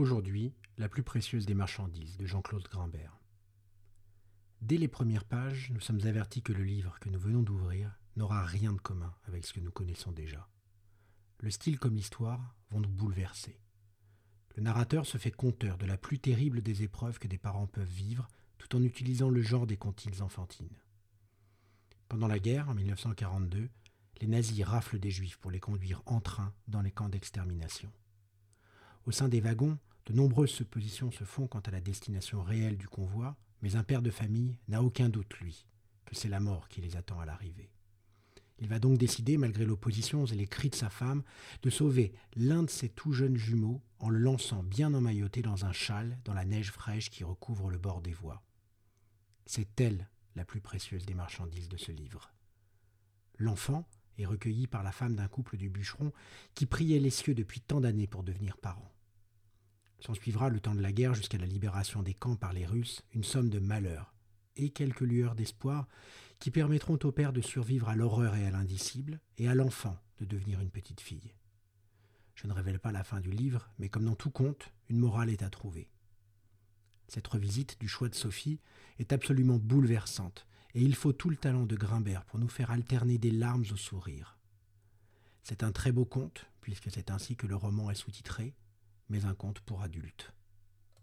Aujourd'hui, la plus précieuse des marchandises de Jean-Claude Grimbert. Dès les premières pages, nous sommes avertis que le livre que nous venons d'ouvrir n'aura rien de commun avec ce que nous connaissons déjà. Le style comme l'histoire vont nous bouleverser. Le narrateur se fait conteur de la plus terrible des épreuves que des parents peuvent vivre tout en utilisant le genre des comptines enfantines. Pendant la guerre, en 1942, les nazis raflent des juifs pour les conduire en train dans les camps d'extermination. Au sein des wagons, de nombreuses suppositions se font quant à la destination réelle du convoi, mais un père de famille n'a aucun doute, lui, que c'est la mort qui les attend à l'arrivée. Il va donc décider, malgré l'opposition et les cris de sa femme, de sauver l'un de ses tout jeunes jumeaux en le lançant bien emmailloté dans un châle dans la neige fraîche qui recouvre le bord des voies. C'est elle la plus précieuse des marchandises de ce livre. L'enfant est recueilli par la femme d'un couple du bûcheron qui priait les cieux depuis tant d'années pour devenir parents. S'en suivra le temps de la guerre jusqu'à la libération des camps par les Russes une somme de malheurs et quelques lueurs d'espoir qui permettront au père de survivre à l'horreur et à l'indicible, et à l'enfant de devenir une petite fille. Je ne révèle pas la fin du livre, mais comme dans tout conte, une morale est à trouver. Cette revisite du choix de Sophie est absolument bouleversante, et il faut tout le talent de Grimbert pour nous faire alterner des larmes au sourire. C'est un très beau conte, puisque c'est ainsi que le roman est sous-titré, mais un conte pour adultes.